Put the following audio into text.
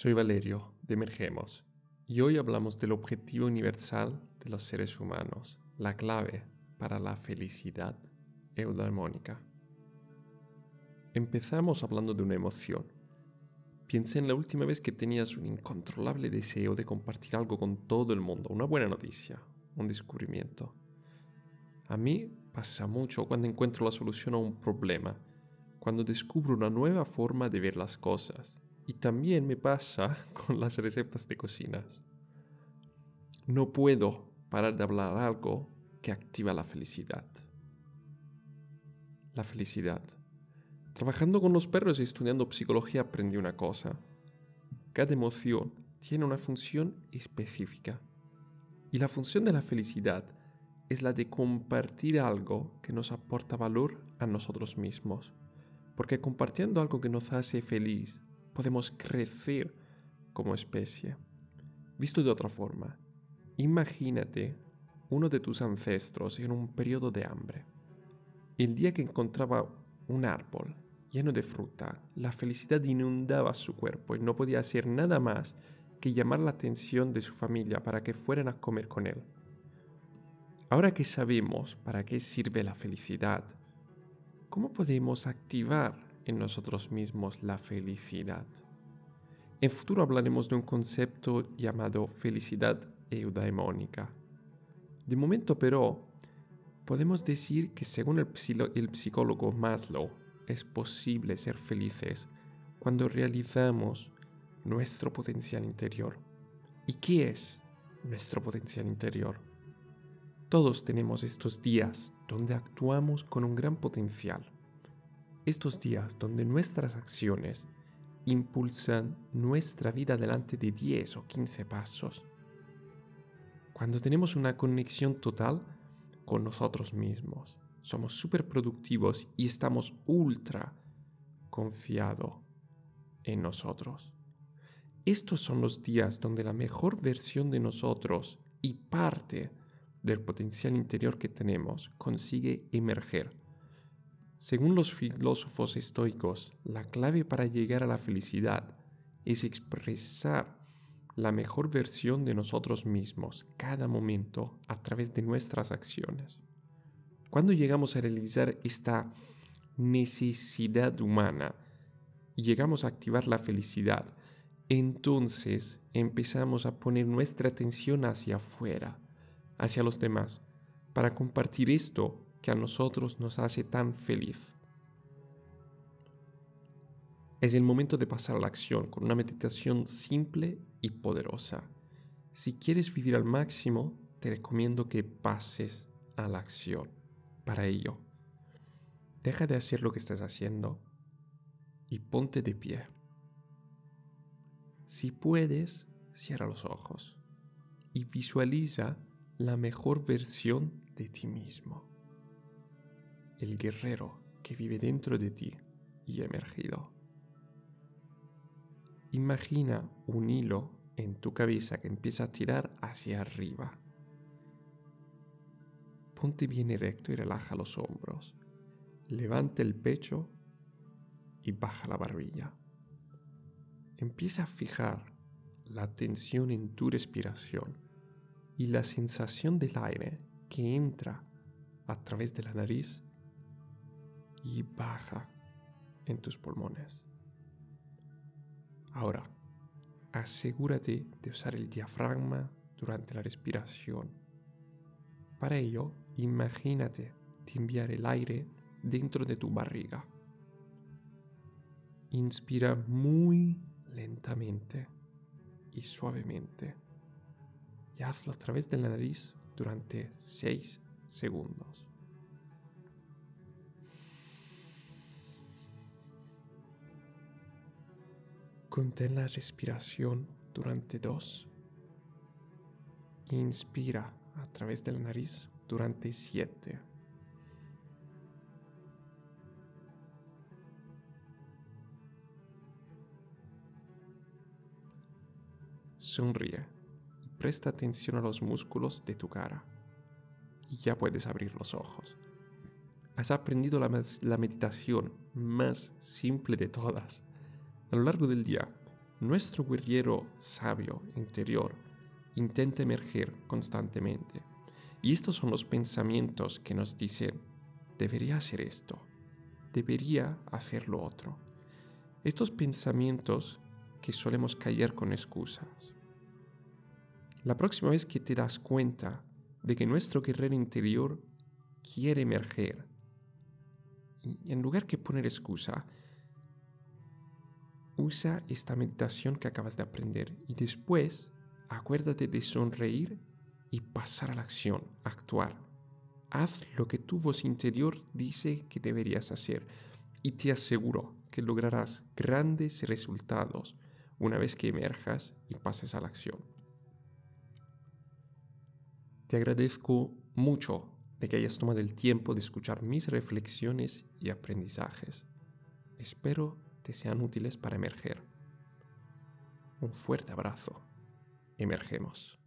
Soy Valerio de Emergemos y hoy hablamos del objetivo universal de los seres humanos, la clave para la felicidad eudaimónica. Empezamos hablando de una emoción. Piensa en la última vez que tenías un incontrolable deseo de compartir algo con todo el mundo, una buena noticia, un descubrimiento. A mí pasa mucho cuando encuentro la solución a un problema, cuando descubro una nueva forma de ver las cosas y también me pasa con las recetas de cocinas. No puedo parar de hablar algo que activa la felicidad. La felicidad. Trabajando con los perros y estudiando psicología aprendí una cosa. Cada emoción tiene una función específica. Y la función de la felicidad es la de compartir algo que nos aporta valor a nosotros mismos. Porque compartiendo algo que nos hace feliz, podemos crecer como especie. Visto de otra forma, imagínate uno de tus ancestros en un periodo de hambre. El día que encontraba un árbol lleno de fruta, la felicidad inundaba su cuerpo y no podía hacer nada más que llamar la atención de su familia para que fueran a comer con él. Ahora que sabemos para qué sirve la felicidad, ¿cómo podemos activar en nosotros mismos la felicidad. En futuro hablaremos de un concepto llamado felicidad eudaimónica. De momento, pero, podemos decir que según el, el psicólogo Maslow, es posible ser felices cuando realizamos nuestro potencial interior. ¿Y qué es nuestro potencial interior? Todos tenemos estos días donde actuamos con un gran potencial estos días donde nuestras acciones impulsan nuestra vida delante de 10 o 15 pasos. Cuando tenemos una conexión total con nosotros mismos, somos súper productivos y estamos ultra confiados en nosotros. Estos son los días donde la mejor versión de nosotros y parte del potencial interior que tenemos consigue emerger según los filósofos estoicos, la clave para llegar a la felicidad es expresar la mejor versión de nosotros mismos cada momento a través de nuestras acciones. Cuando llegamos a realizar esta necesidad humana y llegamos a activar la felicidad, entonces empezamos a poner nuestra atención hacia afuera, hacia los demás, para compartir esto que a nosotros nos hace tan feliz. Es el momento de pasar a la acción con una meditación simple y poderosa. Si quieres vivir al máximo, te recomiendo que pases a la acción. Para ello, deja de hacer lo que estás haciendo y ponte de pie. Si puedes, cierra los ojos y visualiza la mejor versión de ti mismo el guerrero que vive dentro de ti y emergido. Imagina un hilo en tu cabeza que empieza a tirar hacia arriba. Ponte bien erecto y relaja los hombros. Levanta el pecho y baja la barbilla. Empieza a fijar la atención en tu respiración y la sensación del aire que entra a través de la nariz y baja en tus pulmones. Ahora, asegúrate de usar el diafragma durante la respiración. Para ello, imagínate de enviar el aire dentro de tu barriga. Inspira muy lentamente y suavemente y hazlo a través de la nariz durante 6 segundos. Contén la respiración durante dos. Inspira a través de la nariz durante siete. Sonríe y presta atención a los músculos de tu cara. Y ya puedes abrir los ojos. Has aprendido la, meditación más simple de todas a lo largo del día, nuestro guerrero sabio interior intenta emerger constantemente. Y estos son los pensamientos que nos dicen, debería hacer esto, debería hacer lo otro. Estos pensamientos que solemos caer con excusas. La próxima vez que te das cuenta de que nuestro guerrero interior quiere emerger, en lugar que poner excusa, usa esta meditación que acabas de aprender y después acuérdate de sonreír y pasar a la acción, actuar. Haz lo que tu voz interior dice que deberías hacer y te aseguro que lograrás grandes resultados una vez que emerjas y pases a la acción. Te agradezco mucho de que hayas tomado el tiempo de escuchar mis reflexiones y aprendizajes. Espero te sean útiles para emerger. Un fuerte abrazo. Emergemos.